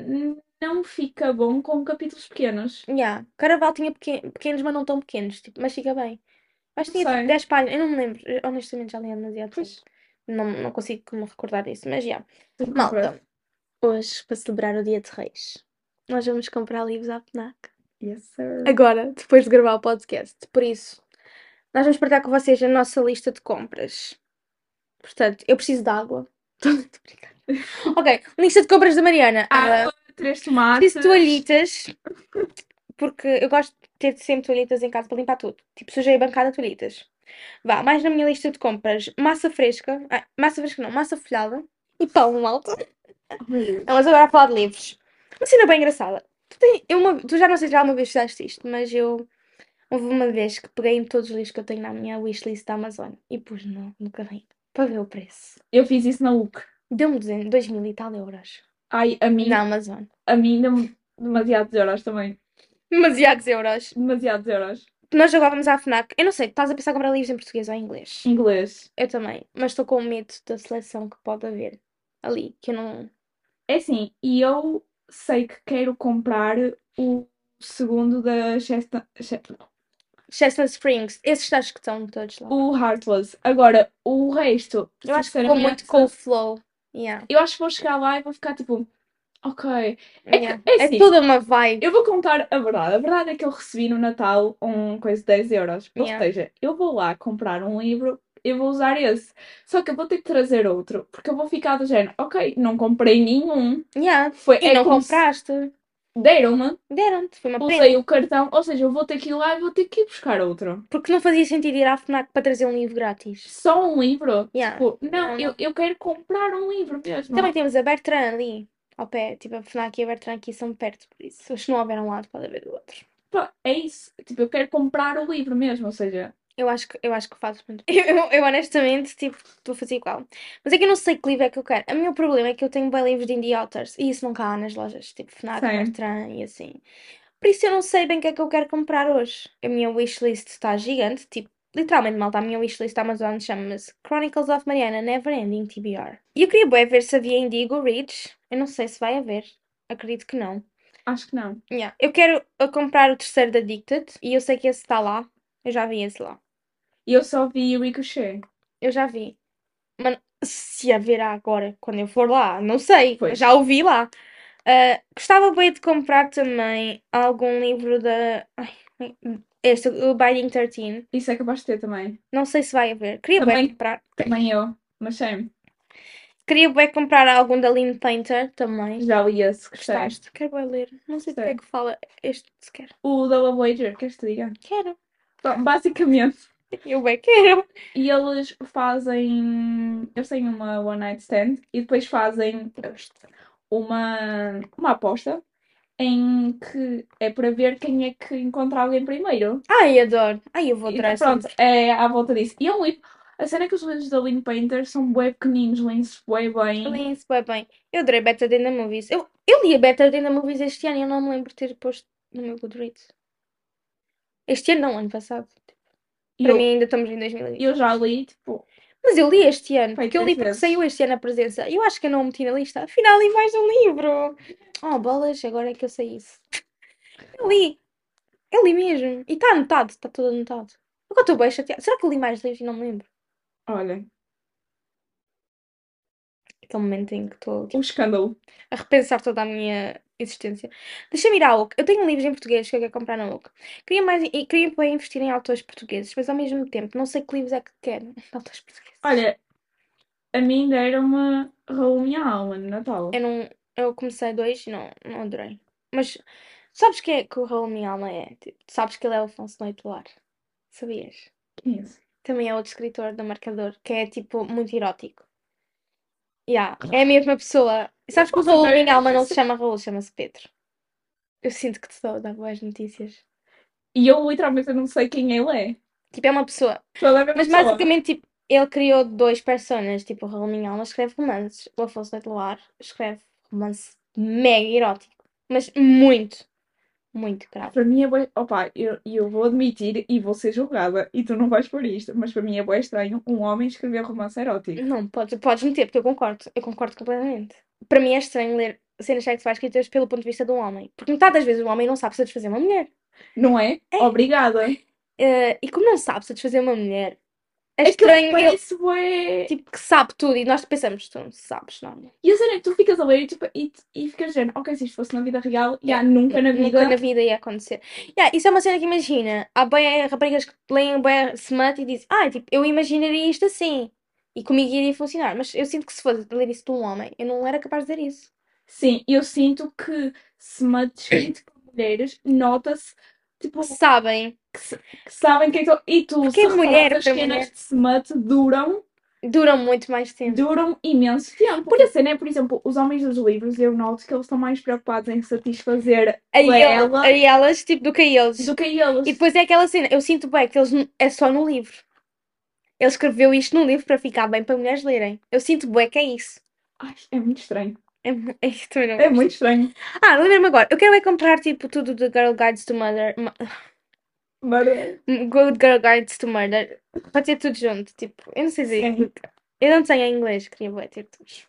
não fica bom com capítulos pequenos. Yeah. Caraval tinha pequen- pequenos, mas não tão pequenos. Tipo, mas fica bem. Acho que tinha sei. tipo 10 páginas. Eu não me lembro. Honestamente já li há demasiado. Pois. Não, não consigo me recordar disso. Mas já. tu Malta. Hoje, para celebrar o Dia de Reis, nós vamos comprar livros à FNAC. Yes, sir. Agora, depois de gravar o podcast. Por isso, nós vamos partilhar com vocês a nossa lista de compras. Portanto, eu preciso de água. Estou muito. Ok, lista de compras da Mariana. Ah, Água, três tomates. preciso de toalhitas. Porque eu gosto de ter sempre toalhitas em casa para limpar tudo. Tipo, sujei a bancada, toalhitas. Vá, mais na minha lista de compras. Massa fresca. Ah, massa fresca não, massa folhada. E pão, malta. Não, mas agora a falar de livros. Uma cena bem engraçada. Tu, tem- eu uma- tu já não sei se já alguma vez fizeste isto, mas eu houve uma vez que peguei em todos os livros que eu tenho na minha wishlist da Amazon e pus no, no carrinho para ver o preço. Eu fiz isso na UC. Deu-me 200 2 mil e tal euros Ai, a mim, na Amazon. a mim deu-me demasiados euros também. Demasiados euros. Demasiados euros. Nós jogávamos à FNAC. Eu não sei, estás a pensar em comprar livros em português ou em inglês? Inglês. Eu também, mas estou com medo da seleção que pode haver ali, que eu não. É assim, e eu sei que quero comprar o segundo da Chestnut, Che- Chestnut Springs, esses acho que estão todos lá. o Heartless. Agora, o resto, Eu acho que ficou muito com o flow. Yeah. eu acho que vou chegar lá e vou ficar tipo, ok. É yeah. é É assim, toda uma vibe. eu vou contar a verdade. A verdade é que eu recebi no Natal um coisa de 10 euros. Ou Yeah. seja, eu vou lá comprar um livro, eu vou usar esse. Só que eu vou ter que trazer outro, porque eu vou ficar do género, ok, não comprei nenhum. Yeah. Foi, E é não se compraste. deram-me, Deram-te, foi uma usei prenda. o cartão, ou seja, eu vou ter que ir lá e vou ter que ir buscar outro. Porque não fazia sentido ir à FNAC para trazer um livro grátis. Só um livro? Yeah. Tipo, não, Não, Eu, eu quero comprar um livro mesmo. Também temos a Bertrand ali, ao pé. Tipo, a FNAC e a Bertrand aqui são perto, por isso. Se não houver um lado, pode haver do outro. Pá, é isso. Tipo, eu quero comprar o livro mesmo, ou seja, Eu acho que, eu acho que fazes muito. Eu, eu, eu, honestamente, tipo, estou a fazer igual. Mas é que eu não sei que livro é que eu quero. O meu problema é que eu tenho bem livros de indie authors e isso nunca há nas lojas, tipo FNAC. Bertrand e assim. Por isso eu não sei bem o que é que eu quero comprar hoje. A minha wishlist está gigante, tipo, literalmente malta, a minha wishlist da Amazon chama-se Chronicles of Mariana Never Ending TBR. E eu queria bué ver se havia Indigo Reads. Eu não sei se vai haver. Acredito que não. acho que não. Yeah. Eu quero uh, comprar o terceiro da Addicted e eu sei que esse está lá. Eu já vi esse lá. E eu só vi Ricochet. Eu já vi. Mas se haverá agora, quando eu for lá, não sei. Pois. Já o vi lá. Ah, gostava bem de comprar também algum livro da. Ai, este, o Binding 13. Isso é capaz de ter também. Não sei se vai haver. Queria bem Também. comprar. Também eu. Mas sim, Queria bem comprar algum da Lynn Painter também. já li esse. Gostaste? Quero bem ler. Não sei do que é que fala este sequer. O da Love Wager, queres que te diga? Quero. Bom, basicamente. Eu bem quero. E eles fazem. Eles têm uma One Night Stand e depois fazem uma, uma aposta em que é para ver quem é que encontra alguém primeiro. Ai, adoro. Ai, eu vou Então, adorar essa pronto, é à volta disso. E é um livro. A cena é que os livros da Lynn Painter são bué pequeninos, lêem-se bué bem. Li-se bem bem. Eu adorei Than the Movies. Eu, eu li a Than the Movies este ano e eu não me lembro de ter posto no meu Goodreads. Este ano não, ano passado. E Para eu, mim ainda estamos em 2020. eu já li, tipo, Mas eu li este ano, Foi porque eu li porque vezes. saiu este ano a presença. Eu acho que eu não o meti na lista. Afinal, li mais um livro. Oh, bolas, agora é que eu sei isso. Eu li. Eu li mesmo. E está anotado, está tudo anotado. Agora estou bem chateada. Será que eu li mais livros e não me lembro? olha, Aquele momento em que estou tipo, o escândalo. a repensar toda a minha existência. Deixa-me ir à OC. Eu tenho livros em português que eu quero comprar na OC. Queria mais e queria bem investir em autores portugueses, mas ao mesmo tempo não sei que livros é que quero. Autores portugueses. Olha, a mim deram-me Raul Minha Alma no Natal. Eu não. Eu comecei dois e não, não adorei. Mas sabes quem é que o Raul Minha Alma é? Tipo, sabes que ele é o Afonso Noite Lar. Sabias? Quem é esse? Também é outro escritor do Marcador, que é tipo muito erótico. Yeah, é a mesma pessoa. E sabes que o Raul ver. Minha Alma não se chama Raul, chama-se Pedro. Eu sinto que te dou dar boas notícias. E eu literalmente não sei quem ele é. Tipo, é uma pessoa. Só deve Mas pessoa. basicamente, tipo, ele criou dois personagens. Tipo, o Raul Minha Alma escreve romances. O Afonso Noite do Lar escreve romance mega erótico. Mas muito, muito grave. Para mim é bué... Opa, eu, eu vou admitir e vou ser julgada e tu não vais por isto, mas para mim é bué estranho um homem escrever romance erótico. Não, podes, podes meter, porque eu concordo. Eu concordo completamente. Para mim é estranho ler cenas sexuais escritas pelo ponto de vista de um homem. Porque metade das vezes o homem não sabe satisfazer uma mulher. Não é? Obrigada. Eh, e como não sabe satisfazer uma mulher, é estranho ele, bué... tipo, que sabe tudo. E nós pensamos, tu não sabes, não. E a cena é que tu ficas a ler e, tipo, e, e ficas dizendo, ok, se isto fosse na vida real, já nunca na vida. Nunca na vida ia acontecer. Yeah, isso é uma cena que imagina. Há bem raparigas que leem bem smut e dizem, ah, tipo, eu imaginaria isto assim. E comigo iria funcionar. Mas eu sinto que se fosse ler isso de um homem, eu não era capaz de dizer isso. Sim, eu sinto que smut escrito por mulheres nota-se, tipo, Sabem. que, que sabem que é que. E tu, Porque se é mulher as cenas mulher. de smut duram, Duram muito mais tempo. duram imenso tempo. Porque a cena é, por exemplo, os homens dos livros, eu noto que eles estão mais preocupados em satisfazer A, ele- ela a elas, tipo, do que a eles. do que eles. E depois é aquela cena, eu sinto bem que eles é só no livro. Ele escreveu isto no livro para ficar bem para mulheres lerem. Eu sinto bem que é isso. Ai, é muito estranho. É, é, também não É gosto. muito estranho. Ah, lembra-me agora. Eu quero é comprar tipo tudo de Girl Guides to Murder. Ma- Mas, Good Girl Guides to Murder. Para ter tudo junto. Tipo, eu não sei dizer. Sim. Eu não tenho em inglês, queria bué ter todos.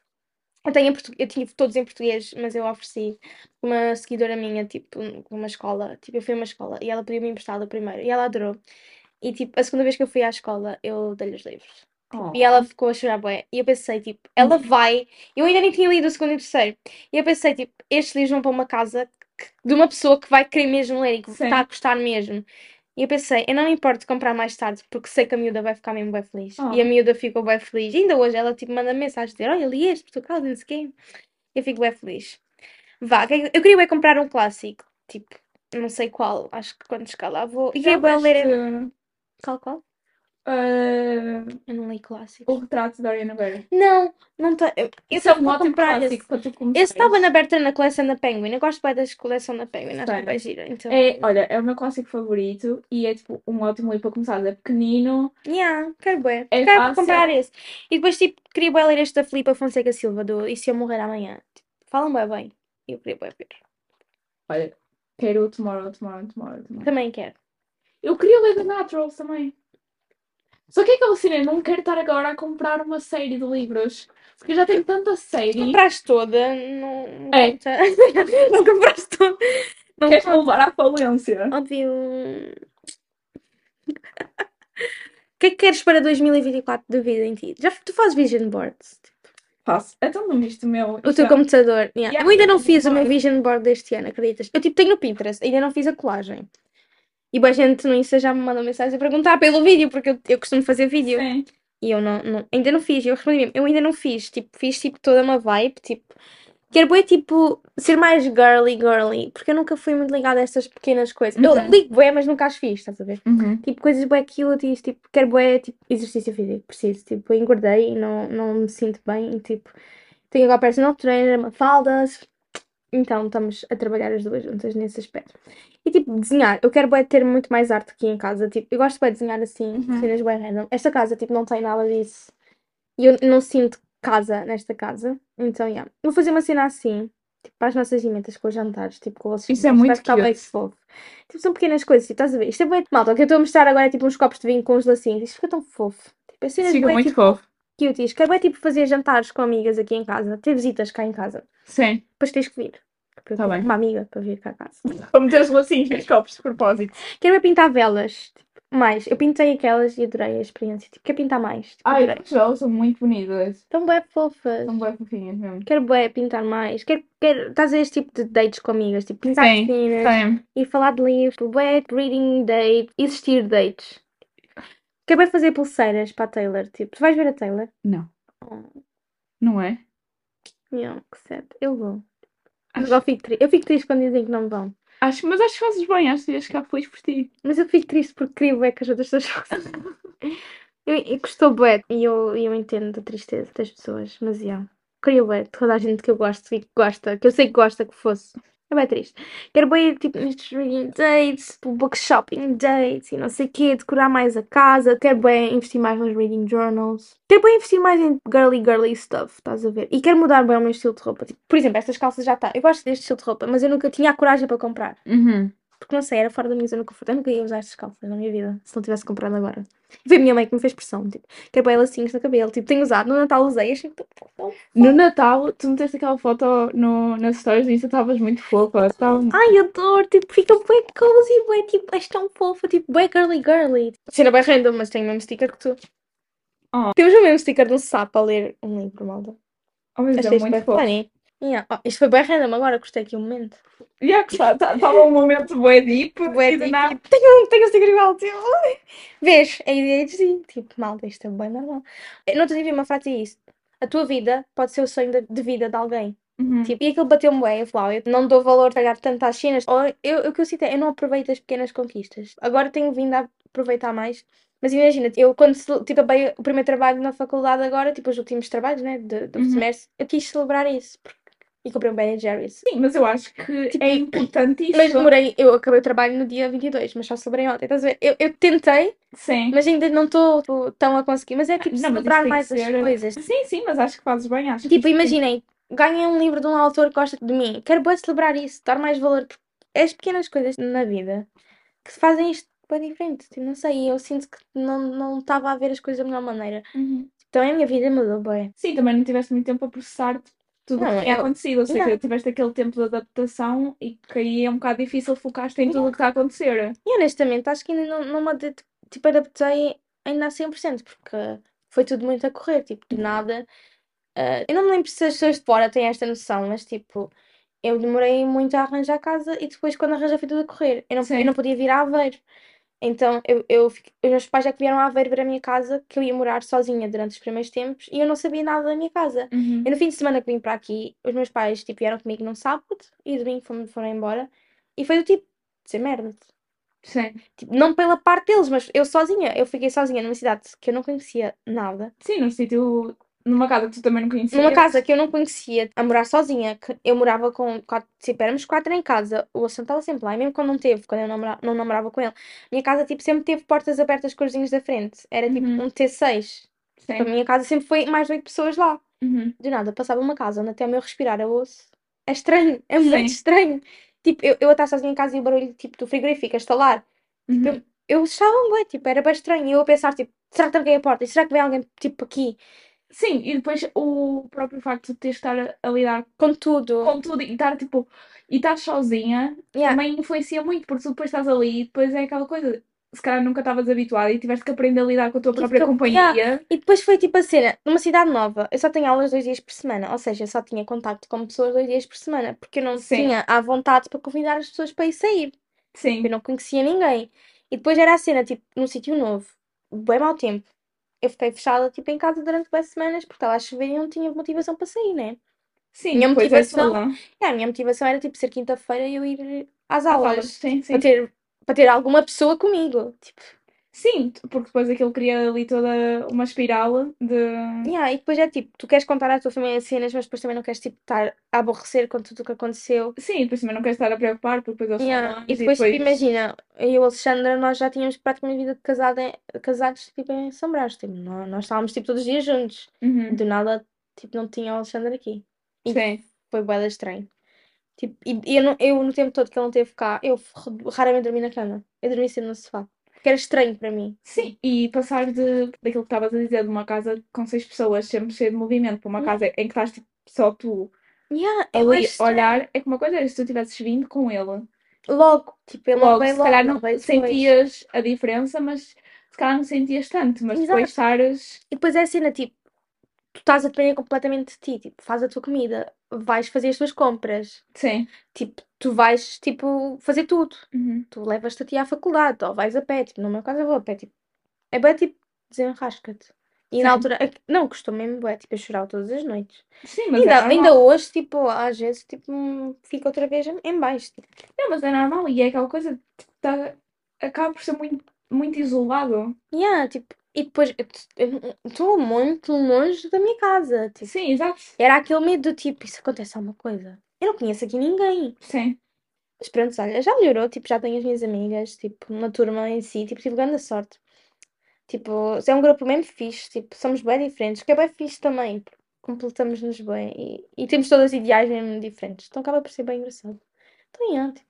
Eu, tenho em portu- eu tive todos em português, mas eu ofereci uma seguidora minha, tipo, uma escola. Tipo, eu fui a uma escola e ela pediu-me emprestado o primeiro e ela adorou. E, tipo, a segunda vez que eu fui à escola, eu dei-lhe os livros. Oh. E ela ficou a chorar, bué. E eu pensei, tipo, ela vai. Eu ainda nem tinha lido o segundo e o terceiro. E eu pensei, tipo, estes livros vão para uma casa que- de uma pessoa que vai querer mesmo ler e que Sim. está a gostar mesmo. E eu pensei, eu não me importo de comprar mais tarde, porque sei que a miúda vai ficar mesmo bem feliz. Oh. E a miúda ficou bem feliz. E ainda hoje ela, tipo, manda mensagem dizer: Olha, li este, Portugal, não sei quê. Eu fico bem feliz. Vá, que- eu queria bem comprar um clássico. Tipo, não sei qual. Acho que quando chegar lá vou. E Já queria bem ler. Qual, qual? Uh, Eu não li clássico. o retrato de Dorian Gray. Não, não tem. Isso é um vou ótimo clássico esse. para tu começar. Esse estava na aberta na coleção da Penguin. Eu gosto bem da coleção da Penguin. Acho que é gira. Então, É, olha, é o meu clássico favorito e é tipo um ótimo livro para começar. É pequenino. yeah, quero bem. É quero fácil. comprar esse. E depois, tipo, queria bem ler este da Filipa Fonseca Silva do E se eu morrer amanhã? Tipo, falam bem bem. Eu queria bem ver. Olha, quero o Tomorrow, Tomorrow, Tomorrow, Tomorrow. Também quero. Eu queria ler The Naturals também. Só que é cena, eu não quero estar agora a comprar uma série de livros. Porque eu já tenho tanta série. Compraste toda, não, É. não compraste toda. Não Queres conta. levar à falência? Óbvio. O que é que queres para 2024 de vida em ti? Já tu fazes vision boards? Faço. Então não viste o meu. O teu computador. yeah. Yeah, Eu ainda não fiz o meu vision board deste ano, acreditas? Eu tipo tenho no Pinterest, ainda não fiz a colagem. E boa gente no Insta já me mandou mensagem a perguntar pelo vídeo, porque eu, eu costumo fazer vídeo. Sim. E eu não, não- ainda não fiz, eu respondi mesmo, eu ainda não fiz, tipo, fiz tipo toda uma vibe, tipo, quero bué, tipo, ser mais girly, girly, porque eu nunca fui muito ligada a estas pequenas coisas. Eu Uhum. ligo bué, mas nunca as fiz, estás a ver? Uhum. Tipo, coisas bué cuties, tipo, quero bué, tipo, exercício físico, preciso, tipo, eu engordei e não, não me sinto bem, e, tipo, tenho agora personal trainer, uma faldas, então estamos a trabalhar as duas juntas nesse aspecto. E tipo, desenhar, eu quero bué ter muito mais arte aqui em casa, tipo, eu gosto bué de desenhar assim, Uhum. cenas bué random. Esta casa, tipo, não tem nada disso. E eu não sinto casa nesta casa, então, yeah. Vou fazer uma cena assim, tipo, para as nossas emendas com os jantares, tipo, com vocês. Isso é vai muito ficar bem fofo. Tipo, são pequenas coisas, tipo, estás a ver? Isto é bem malta, o que eu estou a mostrar agora é tipo uns copos de vinho com os lacinhos, isto fica tão fofo. Tipo, as cenas Fica bué, muito tipo, fofo. Cuties. Quero é tipo fazer jantares com amigas aqui em casa, ter visitas cá em casa. Sim. Depois tens que vir. Tá bem. Uma amiga para vir cá a casa. Para meter os lacinhos nos copos de propósito. Quero é pintar velas. Tipo, mais. Eu pintei aquelas e adorei a experiência. Tipo, quero pintar mais. Tipo, Ai, adorei. as velas são muito bonitas. Estão bem fofas. São bem fofinhas mesmo. Quero bem pintar mais. Quero, quero estás a este tipo de dates com amigas. Tipo, pintar Sim, piscinas Sim. e falar de livros. Tipo, bué, reading date. Existir dates. Quero bem fazer pulseiras para a Taylor. Tipo, tu vais ver a Taylor? Não. Oh, Não é? não, que sad. Eu vou. Mas eu fico, tri- eu fico triste quando dizem que não vão. acho, mas acho que fazes bem. Acho que ias ficar feliz por ti. Mas eu fico triste porque queria bué que as outras pessoas fossem. Eu, eu gostou bué e eu, eu entendo a tristeza das pessoas, mas yeah. Queria bué toda a gente que eu gosto e que gosta, que eu sei que gosta que fosse. É bem triste. Quero bem ir tipo nestes reading dates, tipo, book shopping dates e não sei o quê, decorar mais a casa. Quero bem investir mais nos reading journals. Quero bem investir mais em girly girly stuff, estás a ver? E quero mudar bem o meu estilo de roupa. Tipo, por exemplo, estas calças já está. Eu gosto deste estilo de roupa, mas eu nunca tinha a coragem para comprar. Uhum. Porque não sei, era fora da minha zona de conforto. Eu nunca ia usar estas calças na minha vida, se não tivesse comprado agora. Foi a minha mãe que me fez pressão, tipo, quero bem lacinhos no cabelo. Tipo, tenho usado, no Natal usei, achei tão- No Natal, tu meteste aquela foto no, nas stories e tu estavas muito fofa. Estava... Ai, adoro, tipo, fica bem cozy, bem, tipo, és tão fofa, tipo, bem girly girly. Cena bem random, mas tenho o mesmo sticker que tu. Oh. Temos o mesmo sticker de um sapo a ler um livro, malda. Oh, mas é muito fofo. funny. Yeah. Oh, isto foi bem random, agora gostei aqui um momento. E é está, estava um momento bué deep. Bué do deep, tenho, um- tenho um sticker igual, tipo. Vês? É ADHD, tipo, malta, isto é bem normal. Eu não te vi uma frase isso. A tua vida pode ser o sonho de, de vida de alguém. Uhum. Tipo, e aquilo bateu-me bem, eu falei, eu não dou valor a tanto às cenas. Ou eu, o que eu sinto é, eu não aproveito as pequenas conquistas. Agora tenho vindo a aproveitar mais. Mas imagina, eu quando tipo, acabei o primeiro trabalho na faculdade agora, tipo os últimos trabalhos, né, de, do Uhum. semestre, eu quis celebrar isso. porque- E comprei um Ben Jerry's. Sim, mas eu acho que Tipo, é importante isso. Mas demorei, eu acabei o trabalho no dia 22, mas só celebrei ontem, estás a ver? Eu, eu tentei, Sim. mas ainda não estou tão a conseguir. Mas é tipo Não, celebrar mais as ser- coisas. Sim, sim, mas acho que fazes bem. Acho Tipo, imaginem, ganhei um livro de um autor que gosta de mim. Quero bem celebrar isso, dar mais valor. Porque é as pequenas coisas na vida que fazem isto bem diferente. Tipo, não sei, eu sinto que não não estava a ver as coisas da melhor maneira. Uhum. Então a minha vida mudou bem. Sim, também não tiveste muito tempo a processar tudo o que Não, tinha eu- acontecido. Ou seja, Não. tiveste aquele tempo de adaptação e que aí é um bocado difícil focar-te em tudo o que está a acontecer. E honestamente, acho que ainda não, não me tipo, adaptei ainda a 100%, porque foi tudo muito a correr, tipo, de nada. Ah, eu não me lembro se as pessoas de fora têm esta noção, mas tipo, eu demorei muito a arranjar casa e depois quando arranjei foi tudo a correr. Eu não, Sim. eu não podia vir a Aveiro. Então, eu, eu, fiquei- os meus pais já que vieram a ver a minha casa, que eu ia morar sozinha durante os primeiros tempos e eu não sabia nada da minha casa. Uhum. Eu no fim de semana que vim para aqui, os meus pais tipo, vieram comigo num sábado e domingo foram, foram embora. E foi do tipo, dizer merda. Sim. Tipo, não pela parte deles, mas eu sozinha. Eu fiquei sozinha numa cidade que eu não conhecia nada. Sim, num sítio, numa casa que tu também não conhecias. Numa casa que eu não conhecia, a morar sozinha. Que eu morava com quatro, tipo, éramos quatro em casa. O Alexandre estava sempre lá. E mesmo quando não teve, quando eu não namorava, não namorava com ele, minha casa tipo, sempre teve portas abertas com os vizinhos da frente. Era tipo Uhum. um T6. A Sim. minha casa sempre foi mais de oito pessoas lá. Uhum. De nada, passava uma casa onde até o meu respirar eu ouço. É estranho, é muito Sim. estranho. Tipo, eu, eu a estar sozinha em casa e o barulho tipo, do frigorífico a estalar. Uhum. Eu, eu achava bem, tipo, era bem estranho. E eu a pensar, tipo, será que tranquei a porta? E será que vem alguém, tipo, aqui? Sim, e depois o próprio facto de teres de estar a, lidar Com tudo. com tudo e estar tipo, e estar sozinha Yeah. também influencia muito, porque tu depois estás ali e depois é aquela coisa, se calhar nunca estavas habituada e tiveste que aprender a lidar com a tua Tive própria companhia. E depois foi tipo a cena, numa cidade nova, eu só tinha aulas dois dias por semana, ou seja, eu só tinha contacto com pessoas dois dias por semana, porque eu não Sim. tinha à vontade para convidar as pessoas para ir sair. Sim, Eu não conhecia ninguém. E depois era a cena, tipo, num sítio novo, bem mau tempo. Eu fiquei fechada, tipo, em casa durante duas semanas, porque estava a chover e não tinha motivação para sair, né? sim, Minha depois motivação- é. É, a minha motivação era, tipo, ser quinta-feira e eu ir às Às aulas. aulas, sim, sim. Para ter, para ter alguma pessoa comigo. Tipo, Sim, porque depois aquilo cria ali toda uma espiral de. yeah, e depois é tipo, tu queres contar à tua família cenas, mas depois também não queres, tipo, estar a aborrecer com tudo o que aconteceu. Sim, depois também não queres estar a preocupar, porque depois eles Yeah, são E longe depois, tipo, imagina, eu e a Alexandra, nós já tínhamos praticamente vida de casada em- casados, tipo, em São Brás. Tipo, nós, nós estávamos, tipo, todos os dias juntos. Uhum, Do nada, tipo, não tinha o Alexandre aqui. E Sim, foi bué da estranho. Tipo, e, e eu, não- eu, no tempo todo que ele não esteve cá, eu raramente dormi na cama. Eu dormi sempre no sofá. Porque era estranho para mim. sim. E passar de, daquilo que estavas a dizer, de uma casa com seis pessoas, sempre cheio de movimento, para uma Yeah. casa em que estás tipo, só tu Yeah, é ali olhar, é que uma coisa era se tu tivesses vindo com ele. Logo, tipo, ele não Logo, se logo, calhar não depois. sentias a diferença, mas se calhar não sentias tanto, mas Exato. depois estares. E depois é a cena, tipo, tu estás a depender completamente de ti. Tipo, faz a tua comida, vais fazer as tuas compras. Sim. Tipo, tu vais, tipo, fazer tudo. Uhum. Tu levas-te a ti à faculdade, ou vais a pé. Tipo, no meu caso eu vou a pé. Tipo, é bem, tipo, desenrasca-te. E Sim. na altura, não, custou mesmo bué, tipo, eu chorava todas as noites. Sim, mas Ainda, é ainda hoje, tipo, às vezes, tipo, hum, fico outra vez em- em baixo. Tipo, Não, mas é normal e é aquela coisa, tipo, tá, acaba por ser muito, muito isolado. yeah, tipo, e depois, estou muito longe da minha casa. Tipo, Sim, exato. era aquele medo do tipo, isso acontece alguma coisa. Eu não conheço aqui ninguém. Sim. Mas pronto, olha, já melhorou, tipo, já tenho as minhas amigas, tipo, na turma em si, tipo, tive grande sorte. Tipo, é um grupo mesmo fixe, tipo, somos bem diferentes, que é bem fixe também, porque completamos-nos bem e, e temos todas ideais mesmo diferentes, então acaba por ser bem engraçado.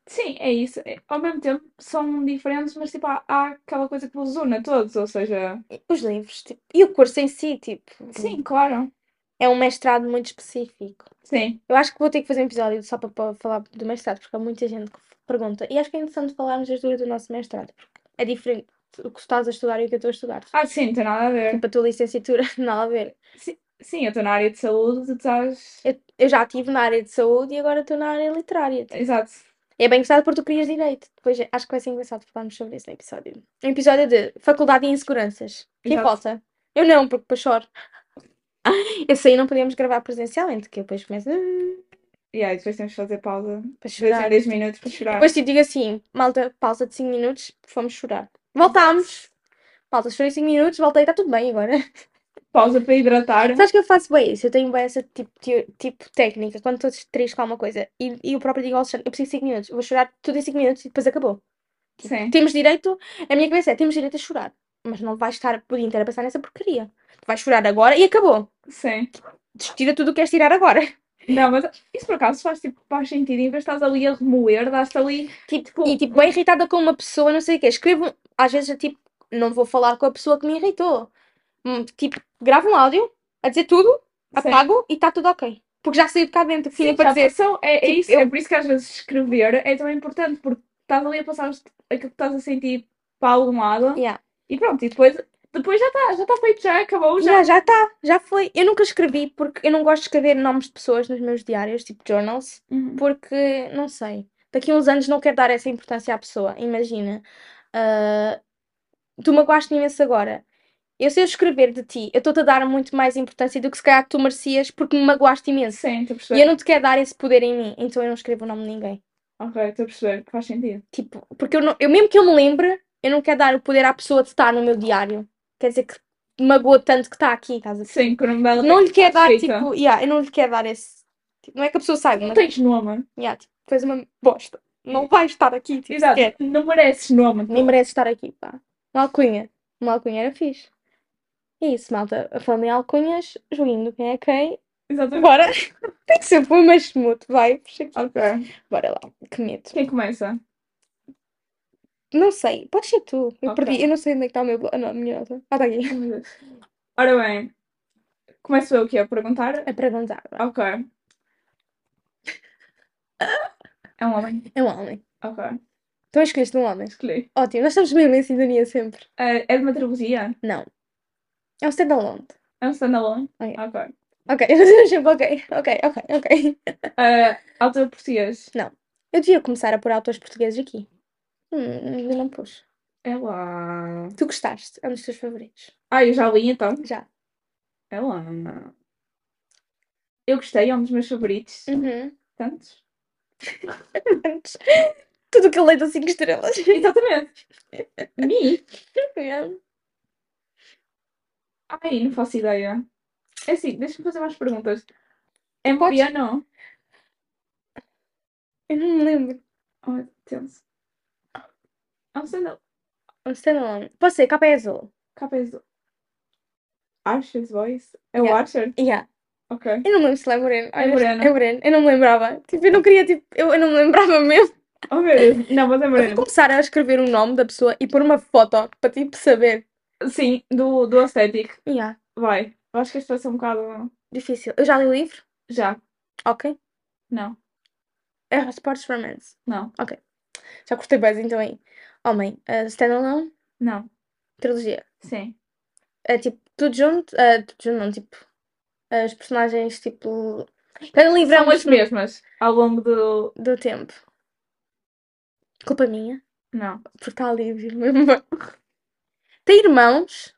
Sim, é isso. É- Ao mesmo tempo são diferentes, mas tipo, há, há aquela coisa que os une a todos, ou seja, os livros, tipo, e o curso em si, tipo, sim, claro. é um mestrado muito específico. Sim, Eu acho que vou ter que fazer um episódio só para, para falar do mestrado, porque há muita gente que pergunta, e acho que é interessante falarmos das duas do nosso mestrado, porque é diferente o que estás a estudar e o que eu estou a estudar. ah, sim, não tem nada a ver. Tipo, a tua licenciatura, nada a ver. Sim, sim, eu estou na área de saúde, tu estás. Eu, eu já estive na área de saúde e agora estou na área literária. tipo. Exato. É bem engraçado porque tu querias direito. Depois acho que vai ser engraçado falarmos sobre isso no episódio. Um episódio de Faculdade e Inseguranças. Quem Exato. falta? Eu não, porque depois choro. Esse aí não podíamos gravar presencialmente, que eu depois começo "Ah", E aí, depois temos que fazer pausa. para chorar. em 10 minutos para chorar. Depois tipo, digo assim, malta, pausa de 5 minutos, fomos chorar. Voltámos. Malta, chorei 5 minutos, voltei, está tudo bem agora. Pausa para hidratar. Sabes que eu faço bem isso? Eu tenho bem essa tipo, tipo técnica. Quando estou triste com alguma coisa e, e eu próprio digo ao Alexandre, eu preciso de 5 minutos, eu vou chorar tudo em 5 minutos e depois acabou. Sim. Temos direito, a minha cabeça é, temos direito a chorar. Mas não vais estar por dia inteiro a pensar nessa porcaria. Tu vais chorar agora e acabou. Sim. Tira tudo o que queres tirar agora. Não, mas isso por acaso faz tipo faz sentido. Em vez de estás ali a remoer, dás-te ali. Tipo, e tipo, bem irritada com uma pessoa, não sei o quê. Escrevo, às vezes, tipo, não vou falar com a pessoa que me irritou. Hum, Tipo, gravo um áudio a dizer tudo, apago e está tudo ok. Porque já saiu de cá dentro, tinha para já dizer. passou. É, é Tipo, isso, eu- é por isso que às vezes escrever é tão importante, porque estás ali a passar aquilo que estás a sentir para algum lado Yeah. e pronto, e depois, depois já está, já está feito, já acabou, já. Já, já está, já foi. Eu nunca escrevi porque eu não gosto de escrever nomes de pessoas nos meus diários, tipo journals, Uhum. porque não sei. Daqui a uns anos não quero dar essa importância à pessoa. Imagina, ah, tu magoaste imenso agora. Eu sei escrever de ti, eu estou-te a dar muito mais importância do que se calhar tu merecias porque me magoaste imenso. Sim, estou a E perceber. eu não te quero dar esse poder em mim, então eu não escrevo o nome de ninguém. Ok, estou a perceber, faz sentido. Tipo, porque eu, não, eu mesmo que eu me lembre, eu não quero dar o poder à pessoa de estar no meu diário. Quer dizer que me magoa tanto que está aqui, estás a ver? Sim, que Não tem lhe quero dar, tipo, yeah, eu não lhe quero dar esse. tipo, não é que a pessoa saiba, Não mas tens nome. yeah, tipo, fez uma bosta. Não vai estar aqui, tipo, Exato, sequer. não mereces nome. Nem merece estar aqui, pá. Uma alcunha. Uma alcunha era fixe. É isso, malta. Falando em alcunhas, joguinho do quem é quem. Exatamente. Bora. Tem que ser foi mais smooth, vai. Puxa aqui. Ok. Bora lá. Que medo. Quem começa? Não sei. Pode ser tu. Eu Ok. perdi. Eu não sei onde é que está o meu. Ah, não, a minha nota. Ah, está aqui. Oh. Ora bem, começo eu aqui a perguntar. É perguntar. Ok. É um homem. É um homem. Ok. Então escolheste um homem. Escolhi. Ótimo. Nós estamos mesmo em sintonia sempre. Eh, é de uma trilogia? Não. É um standalone. É um standalone? Ok. Ok. Ok. Ok. Ok, ok, ok. Eh, autor português? Eu devia começar a pôr autores portugueses aqui. Hum, não pus. É lá. Tu gostaste? É um dos teus favoritos. Ah, eu já li então. Já. É lá. Eu gostei, é um dos meus favoritos. Uhum. Tantos? Antes. Tudo que eu leio dá 5 estrelas. Exatamente. Me? Ai, não faço ideia. É assim, deixa-me fazer mais perguntas. É Podes. Mariano? Eu não me lembro. Oh. É um standalone. Um standalone. Pode ser, capa é azul. Capa é azul. Archer's Voice? É o Yeah. Archer? Yeah. Ok. Eu não me lembro se é moreno. É moreno. É moreno. Eu não me lembrava. Tipo, eu não queria, tipo, eu, eu não me lembrava mesmo. Oh meu Deus. Não, mas é Eu vou moreno. começar a escrever o nome da pessoa e pôr uma foto para, tipo, saber. Sim, do, do Aesthetic. Yeah. Vai. Eu acho que este vai ser um bocado. Difícil. Eu já li o livro? Já. Ok. Não. É Sports Romance. Não. Já cortei bem então aí. Homem, uh, standalone, Não. trilogia. Sim. É tipo, tudo junto, uh, tudo junto não, tipo, as personagens, tipo, cada livro é São as mesmas ao longo do. do tempo. Culpa minha, Não. porque está ali, viu? mesmo. Tem irmãos?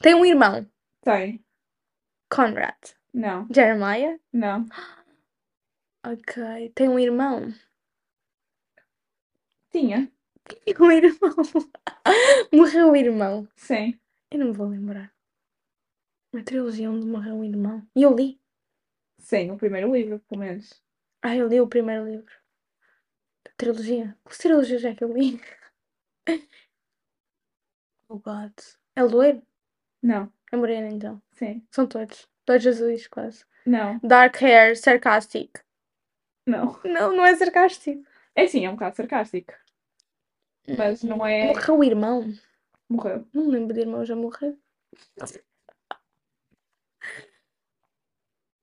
Tem um irmão, Tem. Conrad. Não. Jeremiah? Não. Ok. Tem um irmão? Tinha. Tem um irmão. Morreu o irmão. Sim. Eu não me vou lembrar. Uma trilogia onde morreu um irmão. E eu li. Sim, o primeiro livro, pelo menos. Ah, eu li o primeiro livro. Da trilogia. Que trilogia é que eu li? Oh God. É loiro? Não. É moreno então. Sim. São todos. Todos azuis, quase. Não. Dark hair, sarcastic. Não. Não, não é sarcástico. É sim, é um bocado sarcástico. Mas não é. Morreu o irmão. Morreu. Não me lembro de irmão já morrer.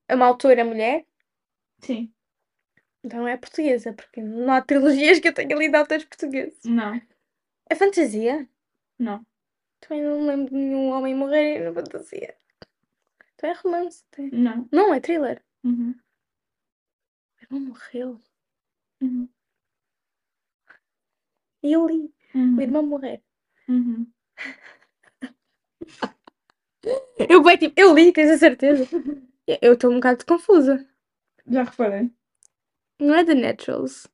É uma autora mulher? Sim. Então é portuguesa, porque não há trilogias que eu tenha lido autores portugueses. Não. É fantasia? Não. Também não me lembro de nenhum homem morrer na fantasia. Então é romance. tem- Não. Não, é thriller. Uhum. O irmão morreu. Uhum. E eu li. O Uhum. irmão morrer. Uhum. Eu bem, tipo, eu li, tens a certeza? Eu estou um bocado confusa. Já reparei. Não é The Naturals.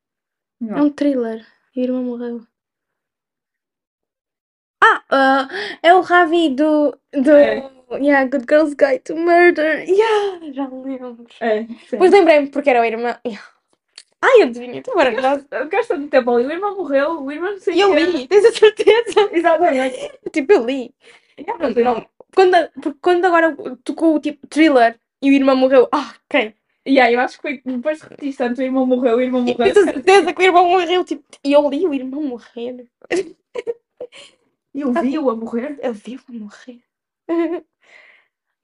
É Não. um thriller. E o irmão morreu. Ah, ah, é o Ravi do. do É. Yeah, Good Girls Guide to Murder. Yeah, já me lembro. É, sim. Depois lembrei-me porque era o irmão. Yeah. Ai, adivinha, estou maravilhosa. Gasta de tempo ali. O irmão morreu, o irmão não sei E eu quê. li, tens a certeza? Exatamente. Tipo, eu li. Yeah, Não, não. Quando, porque quando agora tocou o tipo thriller e o irmão morreu. Ah, ok. Yeah, eu acho que foi depois de repetir tanto, o irmão morreu, o irmão morreu. tens a certeza que o irmão morreu. Tipo, e eu li o irmão morrer. Eu vi-o a morrer. Eu vi-o morrer.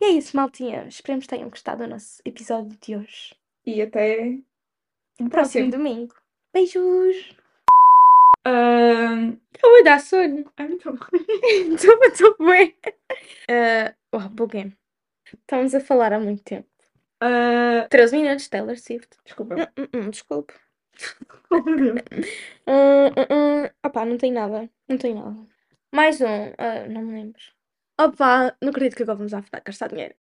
E é isso, maltinha. Esperemos que tenham gostado do nosso episódio de hoje. E até Próximo próximo. domingo. Beijos! Ahn, Eu vou dar sono. então. Estou estou bem. Uh, oh, buguei. Estamos a falar há muito tempo. Ah, 13 minutos, Taylor Swift. desculpa. Hum, hum, desculpe. Hum, hum, hum. Opá, não tem nada. Não tem nada. Mais um. ah, não me lembro. Opa, não acredito que agora vamos a gastar dinheiro.